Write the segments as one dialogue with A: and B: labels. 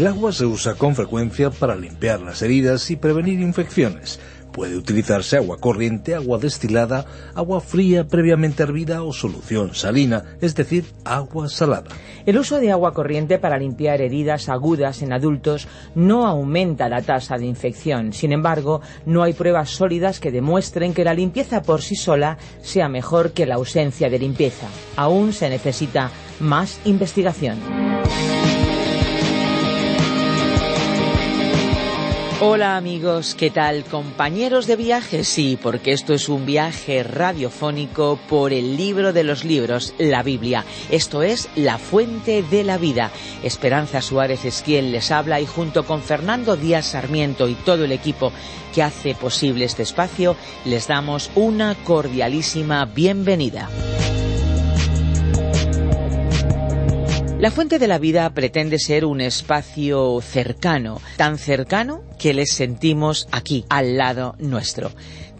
A: El agua se usa con frecuencia para limpiar las heridas y prevenir infecciones. Puede utilizarse agua corriente, agua destilada, agua fría previamente hervida o solución salina, es decir, agua salada.
B: El uso de agua corriente para limpiar heridas agudas en adultos no aumenta la tasa de infección. Sin embargo, no hay pruebas sólidas que demuestren que la limpieza por sí sola sea mejor que la ausencia de limpieza. Aún se necesita más investigación. Hola amigos, ¿qué tal? Compañeros de viaje, sí, porque esto es un viaje radiofónico por el libro de los libros, la Biblia. Esto es La Fuente de la Vida. Esperanza Suárez es quien les habla y junto con Fernando Díaz Sarmiento y todo el equipo que hace posible este espacio, les damos una cordialísima bienvenida. La Fuente de la Vida pretende ser un espacio cercano, tan cercano que les sentimos aquí, al lado nuestro.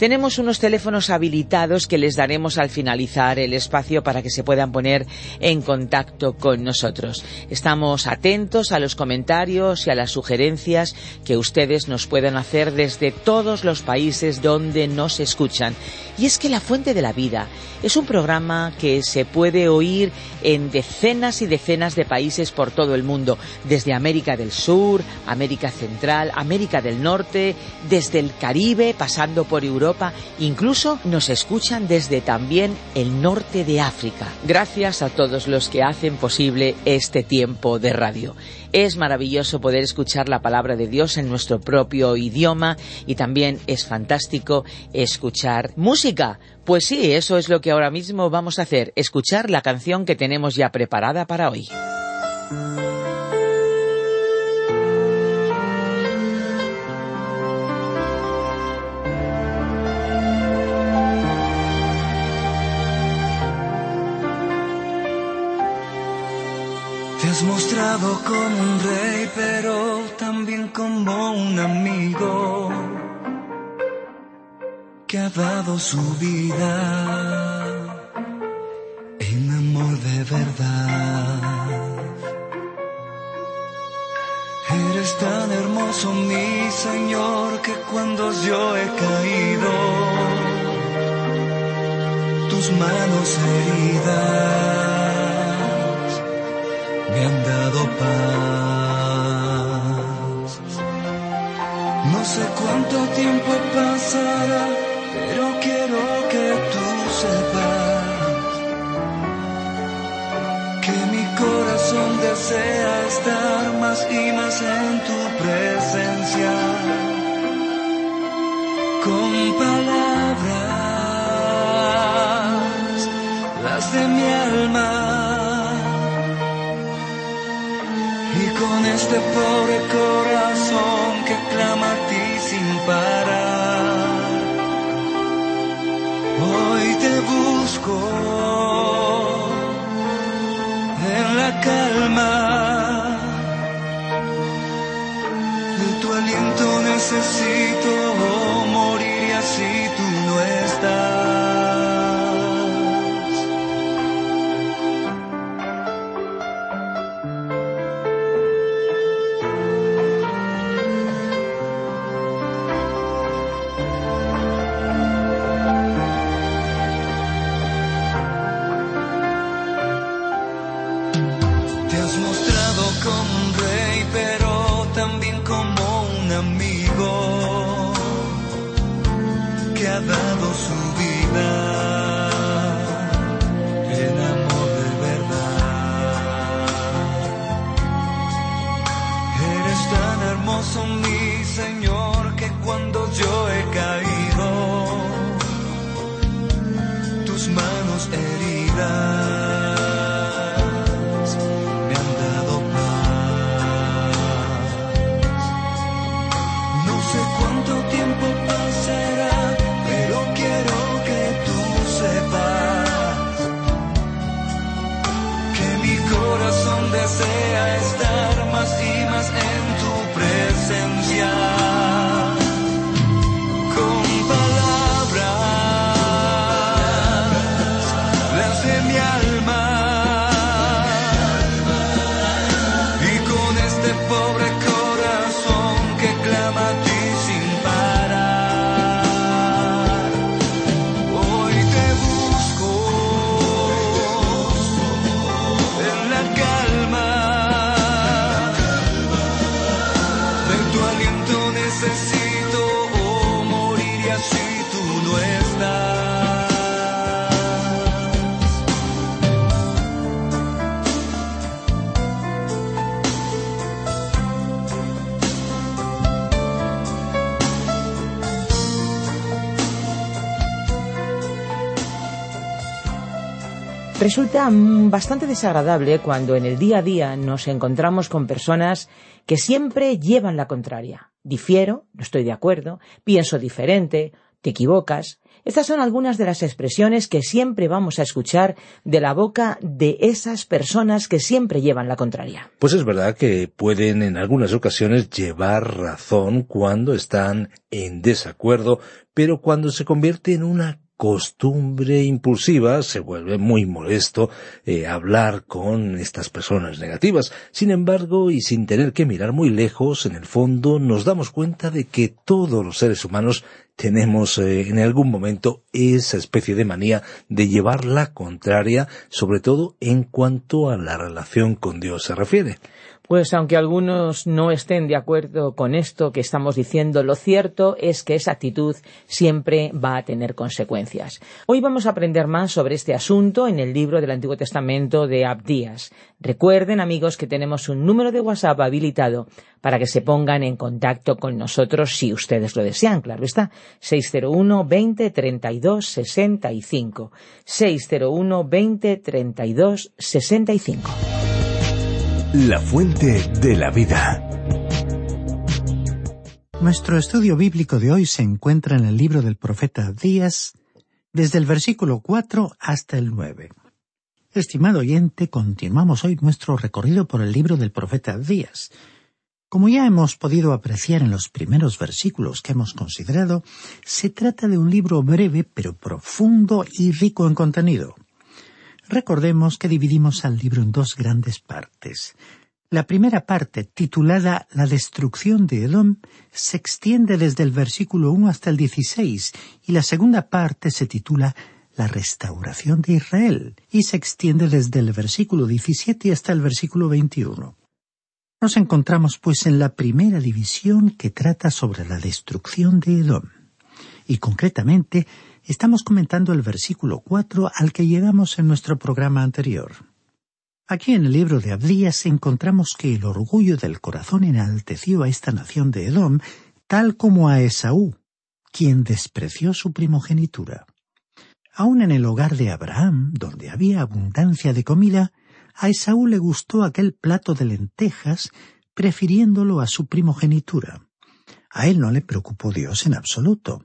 B: Tenemos unos teléfonos habilitados que les daremos al finalizar el espacio para que se puedan poner en contacto con nosotros. Estamos atentos a los comentarios y a las sugerencias que ustedes nos puedan hacer desde todos los países donde nos escuchan. Y es que La Fuente de la Vida es un programa que se puede oír en decenas y decenas de países por todo el mundo, desde América del Sur, América Central, América del Norte, desde el Caribe, pasando por Europa, incluso nos escuchan desde también el norte de África. Gracias a todos los que hacen posible este tiempo de radio. Es maravilloso poder escuchar la palabra de Dios en nuestro propio idioma y también es fantástico escuchar música. Pues sí, eso es lo que ahora mismo vamos a hacer, escuchar la canción que tenemos ya preparada para hoy.
C: Has mostrado como un rey, pero también como un amigo que ha dado su vida en amor de verdad. Eres tan hermoso, mi Señor, que cuando yo he caído, tus manos heridas No sé cuánto tiempo pasará, pero quiero que tú sepas que mi corazón desea estar más y más en tu presencia. Con palabras, las de mi alma. Con este pobre corazón que clama a ti sin parar, hoy te busco en la calma. De tu aliento necesito como un amigo
B: Resulta mm, bastante desagradable cuando en el día a día nos encontramos con personas que siempre llevan la contraria. Difiero, no estoy de acuerdo, pienso diferente, te equivocas. Estas son algunas de las expresiones que siempre vamos a escuchar de la boca de esas personas que siempre llevan la contraria.
A: Pues es verdad que pueden en algunas ocasiones llevar razón cuando están en desacuerdo, pero cuando se convierte en una costumbre impulsiva se vuelve muy molesto eh, hablar con estas personas negativas. Sin embargo, y sin tener que mirar muy lejos, en el fondo nos damos cuenta de que todos los seres humanos tenemos eh, en algún momento esa especie de manía de llevar la contraria, sobre todo en cuanto a la relación con Dios se refiere.
B: Pues aunque algunos no estén de acuerdo con esto que estamos diciendo, lo cierto es que esa actitud siempre va a tener consecuencias. Hoy vamos a aprender más sobre este asunto en el libro del Antiguo Testamento de Abdías. Recuerden, amigos, que tenemos un número de WhatsApp habilitado para que se pongan en contacto con nosotros si ustedes lo desean, claro está. 601 20 32 65. 601 20 32 65.
D: La fuente de la vida.
E: Nuestro estudio bíblico de hoy se encuentra en el libro del profeta Díaz, desde el versículo 4 hasta el 9. Estimado oyente, continuamos hoy nuestro recorrido por el libro del profeta Díaz. Como ya hemos podido apreciar en los primeros versículos que hemos considerado, se trata de un libro breve pero profundo y rico en contenido. Recordemos que dividimos al libro en dos grandes partes. La primera parte, titulada La destrucción de Edom, se extiende desde el versículo 1 hasta el 16 y la segunda parte se titula La restauración de Israel y se extiende desde el versículo 17 hasta el versículo 21. Nos encontramos pues en la primera división que trata sobre la destrucción de Edom y concretamente Estamos comentando el versículo 4 al que llegamos en nuestro programa anterior. Aquí en el libro de Abdías encontramos que el orgullo del corazón enalteció a esta nación de Edom, tal como a Esaú, quien despreció su primogenitura. Aun en el hogar de Abraham, donde había abundancia de comida, a Esaú le gustó aquel plato de lentejas, prefiriéndolo a su primogenitura. A él no le preocupó Dios en absoluto.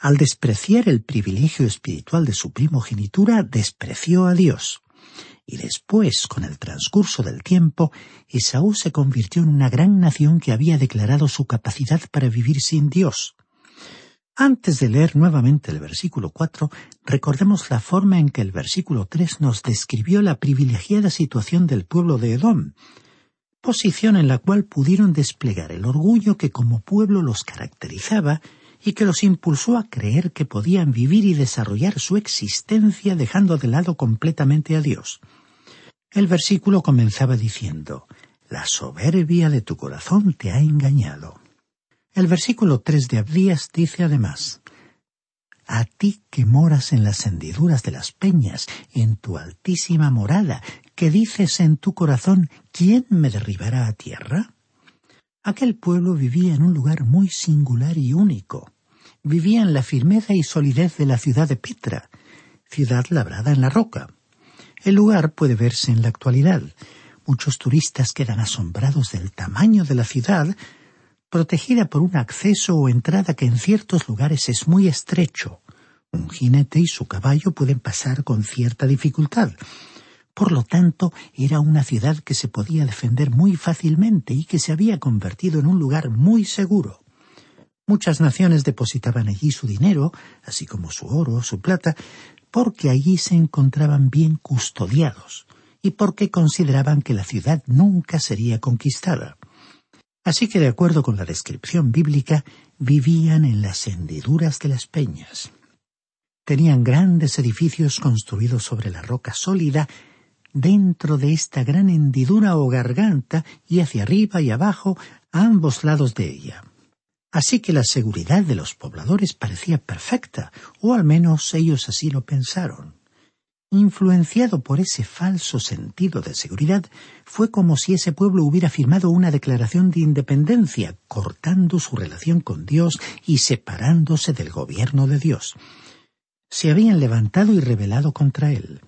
E: Al despreciar el privilegio espiritual de su primogenitura, despreció a Dios. Y después, con el transcurso del tiempo, Esaú se convirtió en una gran nación que había declarado su capacidad para vivir sin Dios. Antes de leer nuevamente el versículo cuatro, recordemos la forma en que el versículo tres nos describió la privilegiada situación del pueblo de Edom, posición en la cual pudieron desplegar el orgullo que como pueblo los caracterizaba y que los impulsó a creer que podían vivir y desarrollar su existencia dejando de lado completamente a Dios. El versículo comenzaba diciendo, La soberbia de tu corazón te ha engañado. El versículo tres de Abdías dice además, A ti que moras en las hendiduras de las peñas, en tu altísima morada, que dices en tu corazón, ¿quién me derribará a tierra? Aquel pueblo vivía en un lugar muy singular y único. Vivía en la firmeza y solidez de la ciudad de Petra, ciudad labrada en la roca. El lugar puede verse en la actualidad. Muchos turistas quedan asombrados del tamaño de la ciudad, protegida por un acceso o entrada que en ciertos lugares es muy estrecho. Un jinete y su caballo pueden pasar con cierta dificultad, por lo tanto, era una ciudad que se podía defender muy fácilmente y que se había convertido en un lugar muy seguro. Muchas naciones depositaban allí su dinero, así como su oro, su plata, porque allí se encontraban bien custodiados y porque consideraban que la ciudad nunca sería conquistada. Así que, de acuerdo con la descripción bíblica, vivían en las hendiduras de las peñas. Tenían grandes edificios construidos sobre la roca sólida dentro de esta gran hendidura o garganta y hacia arriba y abajo a ambos lados de ella. Así que la seguridad de los pobladores parecía perfecta, o al menos ellos así lo pensaron. Influenciado por ese falso sentido de seguridad, fue como si ese pueblo hubiera firmado una declaración de independencia, cortando su relación con Dios y separándose del gobierno de Dios. Se habían levantado y rebelado contra él.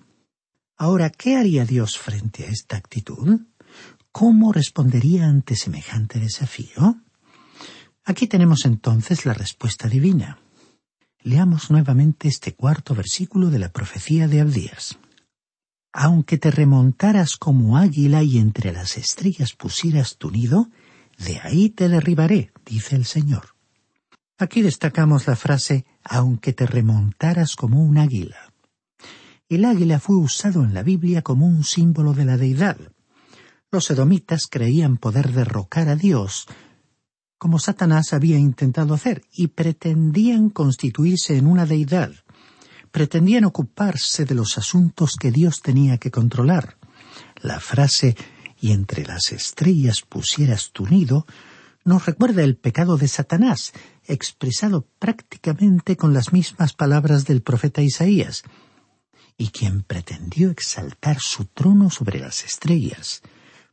E: Ahora, ¿qué haría Dios frente a esta actitud? ¿Cómo respondería ante semejante desafío? Aquí tenemos entonces la respuesta divina. Leamos nuevamente este cuarto versículo de la profecía de Abdías. Aunque te remontaras como águila y entre las estrellas pusieras tu nido, de ahí te derribaré, dice el Señor. Aquí destacamos la frase aunque te remontaras como un águila. El águila fue usado en la Biblia como un símbolo de la deidad. Los edomitas creían poder derrocar a Dios, como Satanás había intentado hacer, y pretendían constituirse en una deidad. Pretendían ocuparse de los asuntos que Dios tenía que controlar. La frase y entre las estrellas pusieras tu nido nos recuerda el pecado de Satanás, expresado prácticamente con las mismas palabras del profeta Isaías, y quien pretendió exaltar su trono sobre las estrellas.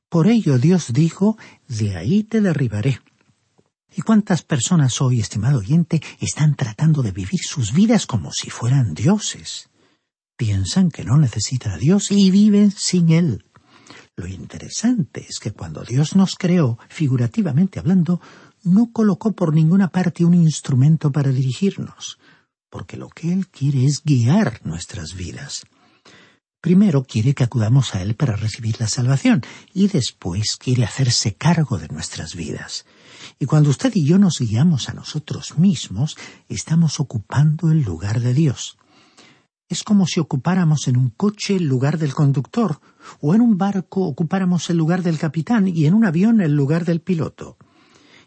E: Por ello Dios dijo, de ahí te derribaré. ¿Y cuántas personas hoy, estimado oyente, están tratando de vivir sus vidas como si fueran dioses? Piensan que no necesitan a Dios y viven sin Él. Lo interesante es que cuando Dios nos creó, figurativamente hablando, no colocó por ninguna parte un instrumento para dirigirnos, porque lo que Él quiere es guiar nuestras vidas. Primero quiere que acudamos a Él para recibir la salvación y después quiere hacerse cargo de nuestras vidas. Y cuando usted y yo nos guiamos a nosotros mismos, estamos ocupando el lugar de Dios. Es como si ocupáramos en un coche el lugar del conductor, o en un barco ocupáramos el lugar del capitán y en un avión el lugar del piloto.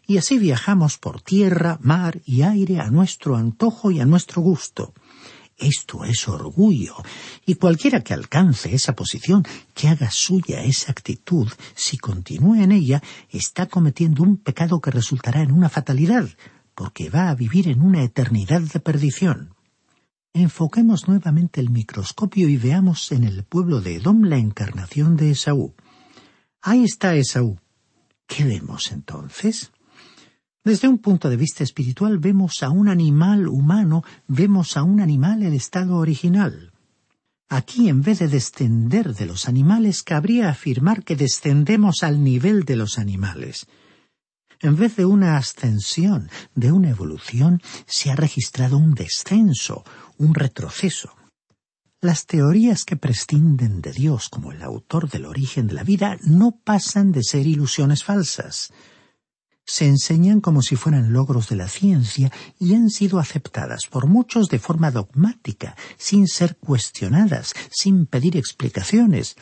E: Y así viajamos por tierra, mar y aire a nuestro antojo y a nuestro gusto. Esto es orgullo, y cualquiera que alcance esa posición, que haga suya esa actitud, si continúa en ella, está cometiendo un pecado que resultará en una fatalidad, porque va a vivir en una eternidad de perdición. Enfoquemos nuevamente el microscopio y veamos en el pueblo de Edom la encarnación de Esaú. Ahí está Esaú. ¿Qué vemos entonces? Desde un punto de vista espiritual vemos a un animal humano, vemos a un animal en estado original. Aquí, en vez de descender de los animales, cabría afirmar que descendemos al nivel de los animales. En vez de una ascensión, de una evolución, se ha registrado un descenso, un retroceso. Las teorías que prescinden de Dios como el autor del origen de la vida no pasan de ser ilusiones falsas. Se enseñan como si fueran logros de la ciencia y han sido aceptadas por muchos de forma dogmática, sin ser cuestionadas, sin pedir explicaciones,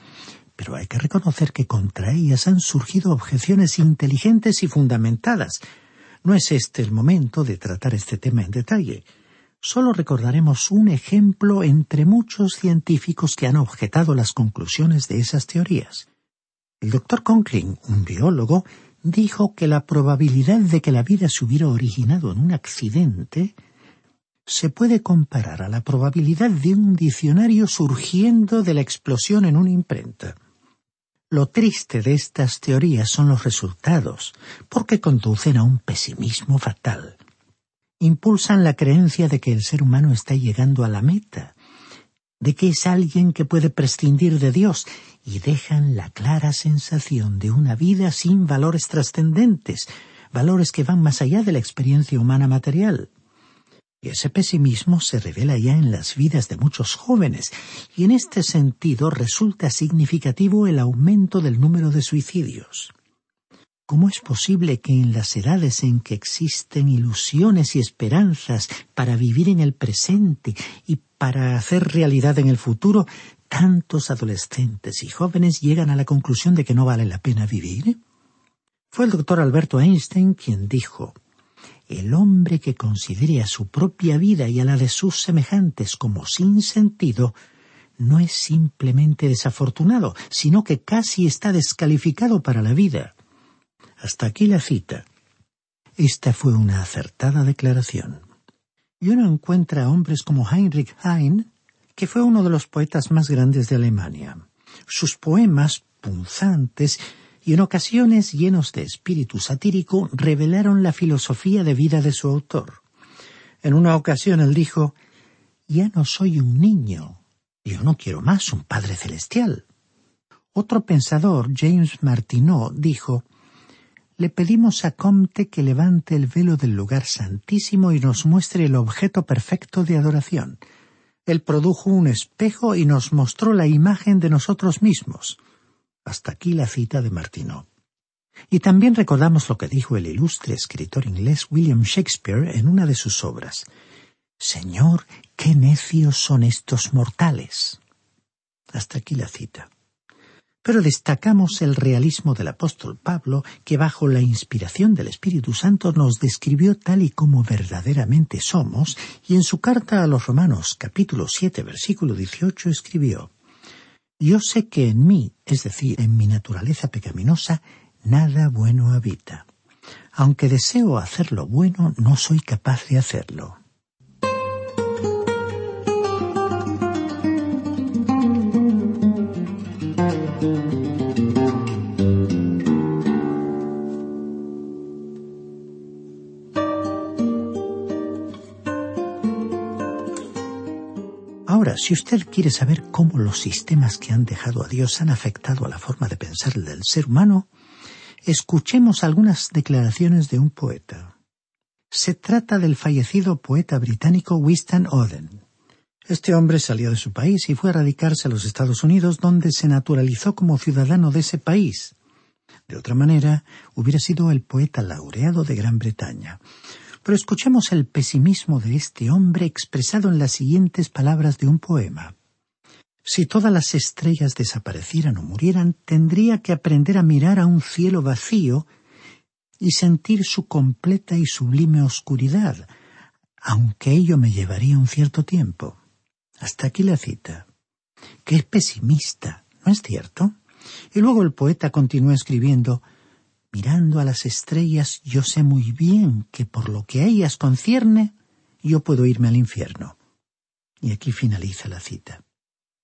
E: pero hay que reconocer que contra ellas han surgido objeciones inteligentes y fundamentadas. No es este el momento de tratar este tema en detalle. Solo recordaremos un ejemplo entre muchos científicos que han objetado las conclusiones de esas teorías. El doctor Conkling, un biólogo, dijo que la probabilidad de que la vida se hubiera originado en un accidente se puede comparar a la probabilidad de un diccionario surgiendo de la explosión en una imprenta. Lo triste de estas teorías son los resultados, porque conducen a un pesimismo fatal. Impulsan la creencia de que el ser humano está llegando a la meta, de que es alguien que puede prescindir de Dios, y dejan la clara sensación de una vida sin valores trascendentes, valores que van más allá de la experiencia humana material. Y ese pesimismo se revela ya en las vidas de muchos jóvenes, y en este sentido resulta significativo el aumento del número de suicidios. ¿Cómo es posible que en las edades en que existen ilusiones y esperanzas para vivir en el presente y para hacer realidad en el futuro, tantos adolescentes y jóvenes llegan a la conclusión de que no vale la pena vivir? Fue el doctor Alberto Einstein quien dijo el hombre que considere a su propia vida y a la de sus semejantes como sin sentido, no es simplemente desafortunado, sino que casi está descalificado para la vida. Hasta aquí la cita. Esta fue una acertada declaración. Y uno encuentra a hombres como Heinrich Heine, que fue uno de los poetas más grandes de Alemania. Sus poemas, punzantes y en ocasiones llenos de espíritu satírico revelaron la filosofía de vida de su autor. En una ocasión él dijo Ya no soy un niño, Yo no quiero más un Padre Celestial. Otro pensador, James Martineau, dijo Le pedimos a Comte que levante el velo del lugar santísimo y nos muestre el objeto perfecto de adoración. Él produjo un espejo y nos mostró la imagen de nosotros mismos. Hasta aquí la cita de Martineau. Y también recordamos lo que dijo el ilustre escritor inglés William Shakespeare en una de sus obras. Señor, qué necios son estos mortales. Hasta aquí la cita. Pero destacamos el realismo del apóstol Pablo, que bajo la inspiración del Espíritu Santo nos describió tal y como verdaderamente somos, y en su carta a los Romanos capítulo siete versículo dieciocho escribió Yo sé que en mí, es decir, en mi naturaleza pecaminosa, nada bueno habita. Aunque deseo hacer lo bueno, no soy capaz de hacerlo. Si usted quiere saber cómo los sistemas que han dejado a Dios han afectado a la forma de pensar del ser humano, escuchemos algunas declaraciones de un poeta. Se trata del fallecido poeta británico Winston Oden. Este hombre salió de su país y fue a radicarse a los Estados Unidos, donde se naturalizó como ciudadano de ese país. De otra manera, hubiera sido el poeta laureado de Gran Bretaña. Pero escuchemos el pesimismo de este hombre expresado en las siguientes palabras de un poema. Si todas las estrellas desaparecieran o murieran, tendría que aprender a mirar a un cielo vacío y sentir su completa y sublime oscuridad, aunque ello me llevaría un cierto tiempo. Hasta aquí la cita. Qué pesimista, ¿no es cierto? Y luego el poeta continúa escribiendo Mirando a las estrellas yo sé muy bien que por lo que a ellas concierne, yo puedo irme al infierno. Y aquí finaliza la cita.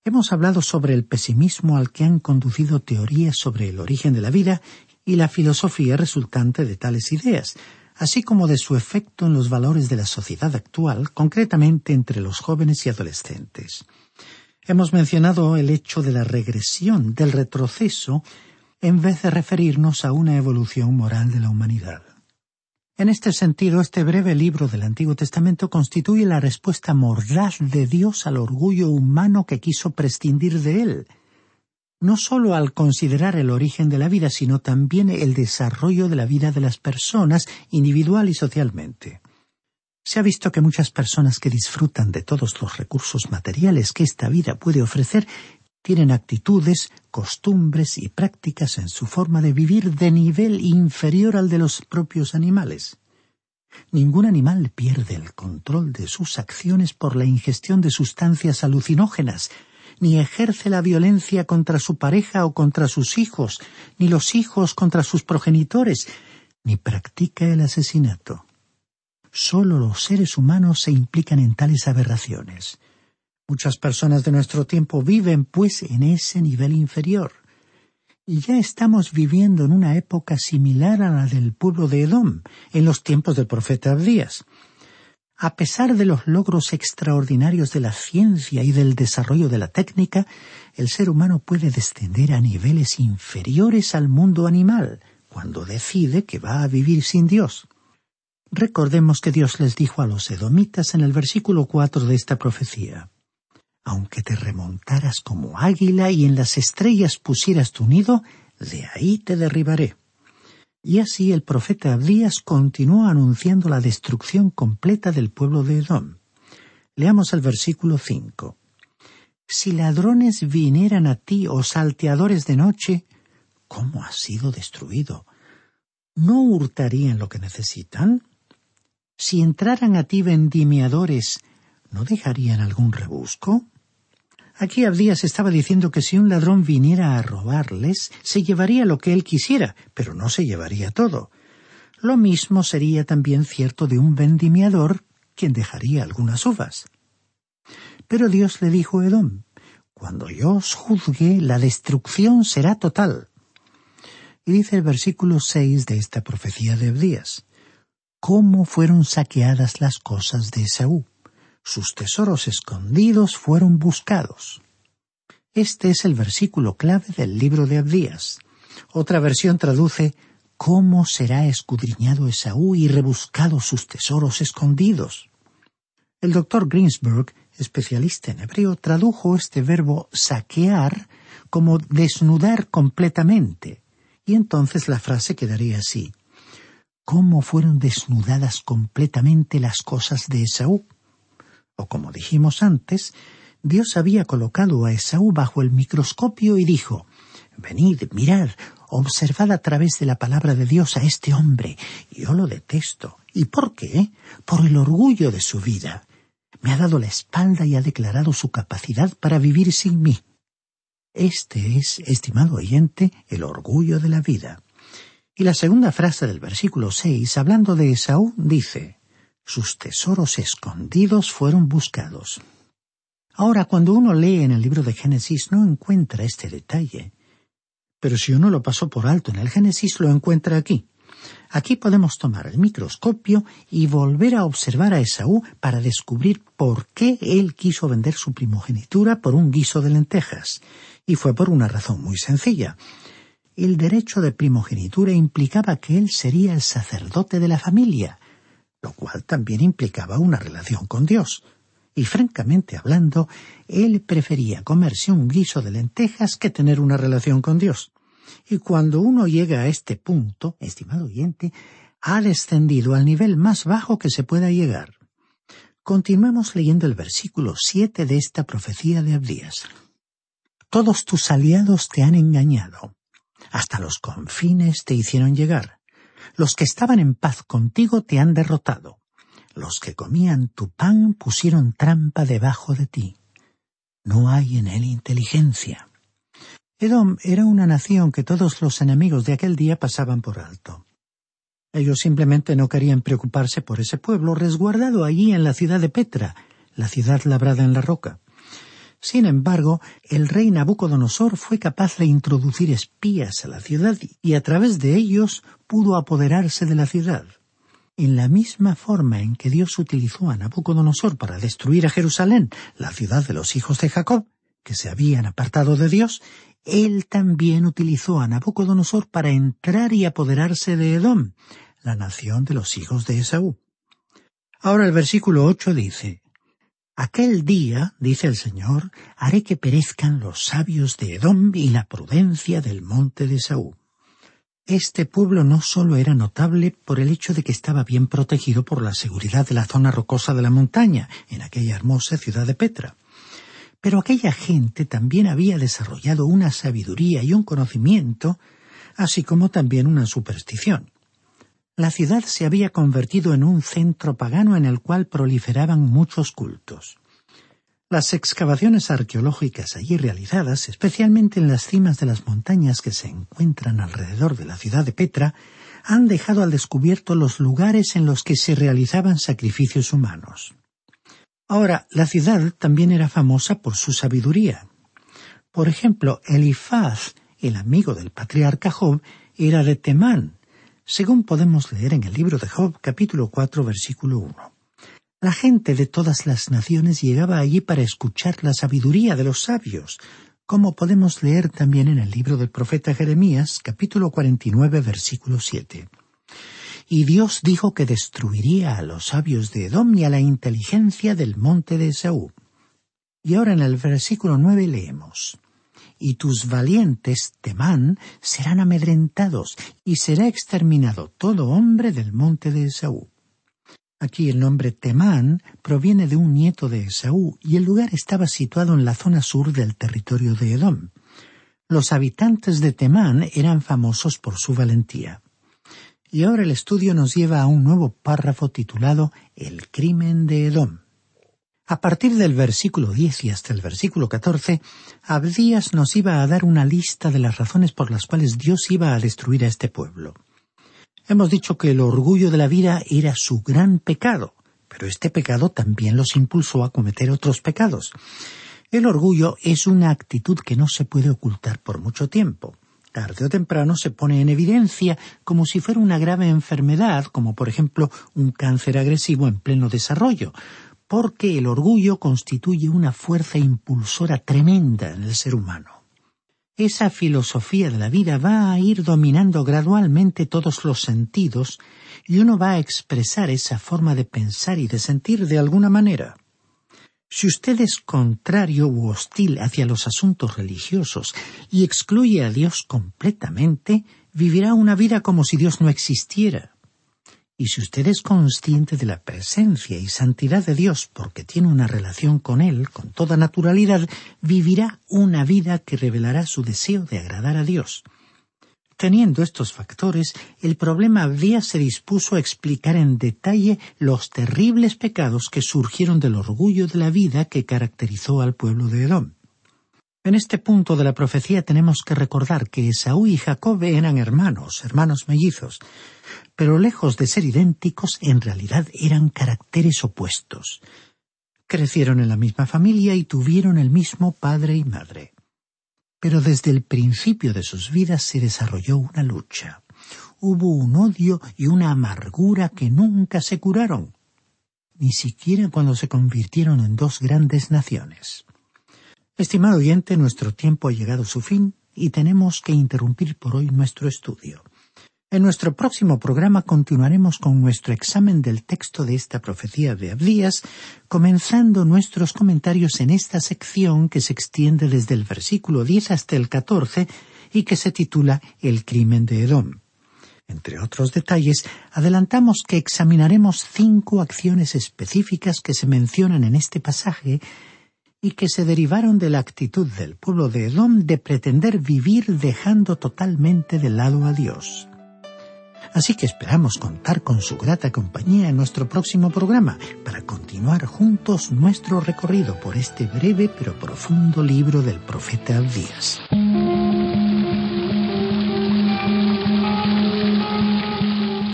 E: Hemos hablado sobre el pesimismo al que han conducido teorías sobre el origen de la vida y la filosofía resultante de tales ideas, así como de su efecto en los valores de la sociedad actual, concretamente entre los jóvenes y adolescentes. Hemos mencionado el hecho de la regresión, del retroceso en vez de referirnos a una evolución moral de la humanidad. En este sentido, este breve libro del Antiguo Testamento constituye la respuesta mordaz de Dios al orgullo humano que quiso prescindir de él, no sólo al considerar el origen de la vida, sino también el desarrollo de la vida de las personas, individual y socialmente. Se ha visto que muchas personas que disfrutan de todos los recursos materiales que esta vida puede ofrecer tienen actitudes, costumbres y prácticas en su forma de vivir de nivel inferior al de los propios animales. Ningún animal pierde el control de sus acciones por la ingestión de sustancias alucinógenas, ni ejerce la violencia contra su pareja o contra sus hijos, ni los hijos contra sus progenitores, ni practica el asesinato. Solo los seres humanos se implican en tales aberraciones. Muchas personas de nuestro tiempo viven, pues, en ese nivel inferior. Y ya estamos viviendo en una época similar a la del pueblo de Edom, en los tiempos del profeta Abdías. A pesar de los logros extraordinarios de la ciencia y del desarrollo de la técnica, el ser humano puede descender a niveles inferiores al mundo animal, cuando decide que va a vivir sin Dios. Recordemos que Dios les dijo a los edomitas en el versículo cuatro de esta profecía aunque te remontaras como águila y en las estrellas pusieras tu nido, de ahí te derribaré. Y así el profeta Abdías continuó anunciando la destrucción completa del pueblo de Edom. Leamos el versículo cinco. Si ladrones vinieran a ti o salteadores de noche, ¿cómo has sido destruido? ¿No hurtarían lo que necesitan? Si entraran a ti vendimiadores, ¿no dejarían algún rebusco? Aquí Abdías estaba diciendo que si un ladrón viniera a robarles, se llevaría lo que él quisiera, pero no se llevaría todo. Lo mismo sería también cierto de un vendimiador, quien dejaría algunas uvas. Pero Dios le dijo a Edom, Cuando yo os juzgue, la destrucción será total. Y dice el versículo seis de esta profecía de Abdías, ¿Cómo fueron saqueadas las cosas de Esaú? Sus tesoros escondidos fueron buscados. Este es el versículo clave del libro de Abdías. Otra versión traduce ¿Cómo será escudriñado Esaú y rebuscado sus tesoros escondidos? El doctor Greensburg, especialista en hebreo, tradujo este verbo saquear como desnudar completamente. Y entonces la frase quedaría así. ¿Cómo fueron desnudadas completamente las cosas de Esaú? O como dijimos antes, Dios había colocado a Esaú bajo el microscopio y dijo, Venid, mirad, observad a través de la palabra de Dios a este hombre. Yo lo detesto. ¿Y por qué? Por el orgullo de su vida. Me ha dado la espalda y ha declarado su capacidad para vivir sin mí. Este es, estimado oyente, el orgullo de la vida. Y la segunda frase del versículo seis, hablando de Esaú, dice Sus tesoros escondidos fueron buscados. Ahora, cuando uno lee en el libro de Génesis no encuentra este detalle. Pero si uno lo pasó por alto en el Génesis, lo encuentra aquí. Aquí podemos tomar el microscopio y volver a observar a Esaú para descubrir por qué él quiso vender su primogenitura por un guiso de lentejas. Y fue por una razón muy sencilla el derecho de primogenitura implicaba que él sería el sacerdote de la familia, lo cual también implicaba una relación con Dios. Y francamente hablando, él prefería comerse un guiso de lentejas que tener una relación con Dios. Y cuando uno llega a este punto, estimado oyente, ha descendido al nivel más bajo que se pueda llegar. Continuamos leyendo el versículo siete de esta profecía de Abdías. Todos tus aliados te han engañado hasta los confines te hicieron llegar. Los que estaban en paz contigo te han derrotado. Los que comían tu pan pusieron trampa debajo de ti. No hay en él inteligencia. Edom era una nación que todos los enemigos de aquel día pasaban por alto. Ellos simplemente no querían preocuparse por ese pueblo resguardado allí en la ciudad de Petra, la ciudad labrada en la roca. Sin embargo, el rey Nabucodonosor fue capaz de introducir espías a la ciudad y a través de ellos pudo apoderarse de la ciudad. En la misma forma en que Dios utilizó a Nabucodonosor para destruir a Jerusalén, la ciudad de los hijos de Jacob, que se habían apartado de Dios, él también utilizó a Nabucodonosor para entrar y apoderarse de Edom, la nación de los hijos de Esaú. Ahora el versículo ocho dice Aquel día, dice el Señor, haré que perezcan los sabios de Edom y la prudencia del monte de Saúl. Este pueblo no solo era notable por el hecho de que estaba bien protegido por la seguridad de la zona rocosa de la montaña, en aquella hermosa ciudad de Petra, pero aquella gente también había desarrollado una sabiduría y un conocimiento, así como también una superstición la ciudad se había convertido en un centro pagano en el cual proliferaban muchos cultos. Las excavaciones arqueológicas allí realizadas, especialmente en las cimas de las montañas que se encuentran alrededor de la ciudad de Petra, han dejado al descubierto los lugares en los que se realizaban sacrificios humanos. Ahora, la ciudad también era famosa por su sabiduría. Por ejemplo, Elifaz, el amigo del patriarca Job, era de Temán, según podemos leer en el libro de Job capítulo 4 versículo 1. La gente de todas las naciones llegaba allí para escuchar la sabiduría de los sabios, como podemos leer también en el libro del profeta Jeremías capítulo 49 versículo 7. Y Dios dijo que destruiría a los sabios de Edom y a la inteligencia del monte de Esaú. Y ahora en el versículo 9 leemos y tus valientes, Temán, serán amedrentados, y será exterminado todo hombre del monte de Esaú. Aquí el nombre Temán proviene de un nieto de Esaú, y el lugar estaba situado en la zona sur del territorio de Edom. Los habitantes de Temán eran famosos por su valentía. Y ahora el estudio nos lleva a un nuevo párrafo titulado El crimen de Edom. A partir del versículo 10 y hasta el versículo 14, Abdías nos iba a dar una lista de las razones por las cuales Dios iba a destruir a este pueblo. Hemos dicho que el orgullo de la vida era su gran pecado, pero este pecado también los impulsó a cometer otros pecados. El orgullo es una actitud que no se puede ocultar por mucho tiempo. Tarde o temprano se pone en evidencia como si fuera una grave enfermedad, como por ejemplo un cáncer agresivo en pleno desarrollo, porque el orgullo constituye una fuerza impulsora tremenda en el ser humano. Esa filosofía de la vida va a ir dominando gradualmente todos los sentidos y uno va a expresar esa forma de pensar y de sentir de alguna manera. Si usted es contrario u hostil hacia los asuntos religiosos y excluye a Dios completamente, vivirá una vida como si Dios no existiera. Y si usted es consciente de la presencia y santidad de Dios porque tiene una relación con Él con toda naturalidad, vivirá una vida que revelará su deseo de agradar a Dios. Teniendo estos factores, el problema había se dispuso a explicar en detalle los terribles pecados que surgieron del orgullo de la vida que caracterizó al pueblo de Edom. En este punto de la profecía tenemos que recordar que Esaú y Jacob eran hermanos, hermanos mellizos, pero lejos de ser idénticos, en realidad eran caracteres opuestos. Crecieron en la misma familia y tuvieron el mismo padre y madre. Pero desde el principio de sus vidas se desarrolló una lucha. Hubo un odio y una amargura que nunca se curaron, ni siquiera cuando se convirtieron en dos grandes naciones. Estimado oyente, nuestro tiempo ha llegado a su fin y tenemos que interrumpir por hoy nuestro estudio. En nuestro próximo programa continuaremos con nuestro examen del texto de esta profecía de Abdías, comenzando nuestros comentarios en esta sección que se extiende desde el versículo 10 hasta el 14 y que se titula El crimen de Edom. Entre otros detalles, adelantamos que examinaremos cinco acciones específicas que se mencionan en este pasaje y que se derivaron de la actitud del pueblo de Edom de pretender vivir dejando totalmente de lado a Dios. Así que esperamos contar con su grata compañía en nuestro próximo programa para continuar juntos nuestro recorrido por este breve pero profundo libro del profeta Abdías.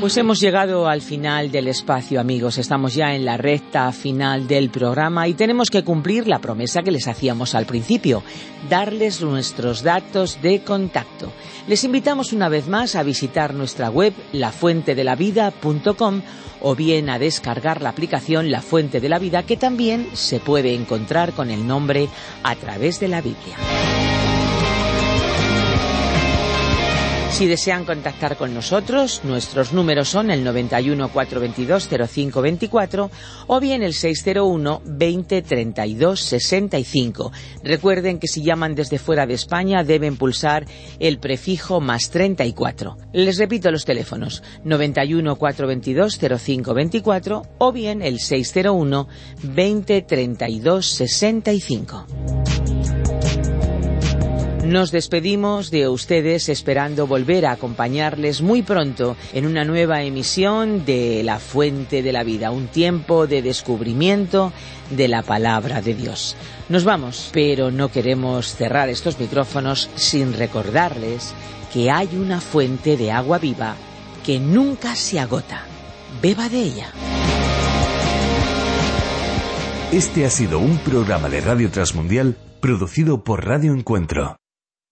B: Pues hemos llegado al final del espacio, amigos. Estamos ya en la recta final del programa y tenemos que cumplir la promesa que les hacíamos al principio, darles nuestros datos de contacto. Les invitamos una vez más a visitar nuestra web lafuentedelavida.com o bien a descargar la aplicación La Fuente de la Vida que también se puede encontrar con el nombre a través de la Biblia. Si desean contactar con nosotros, nuestros números son el 91 422 0524 o bien el 601 20 32 65. Recuerden que si llaman desde fuera de España deben pulsar el prefijo más 34. Les repito los teléfonos 91 422 0524 o bien el 601 20 32 65. Nos despedimos de ustedes esperando volver a acompañarles muy pronto en una nueva emisión de La Fuente de la Vida, un tiempo de descubrimiento de la palabra de Dios. Nos vamos, pero no queremos cerrar estos micrófonos sin recordarles que hay una fuente de agua viva que nunca se agota. Beba de ella.
D: Este ha sido un programa de Radio Transmundial producido por Radio Encuentro.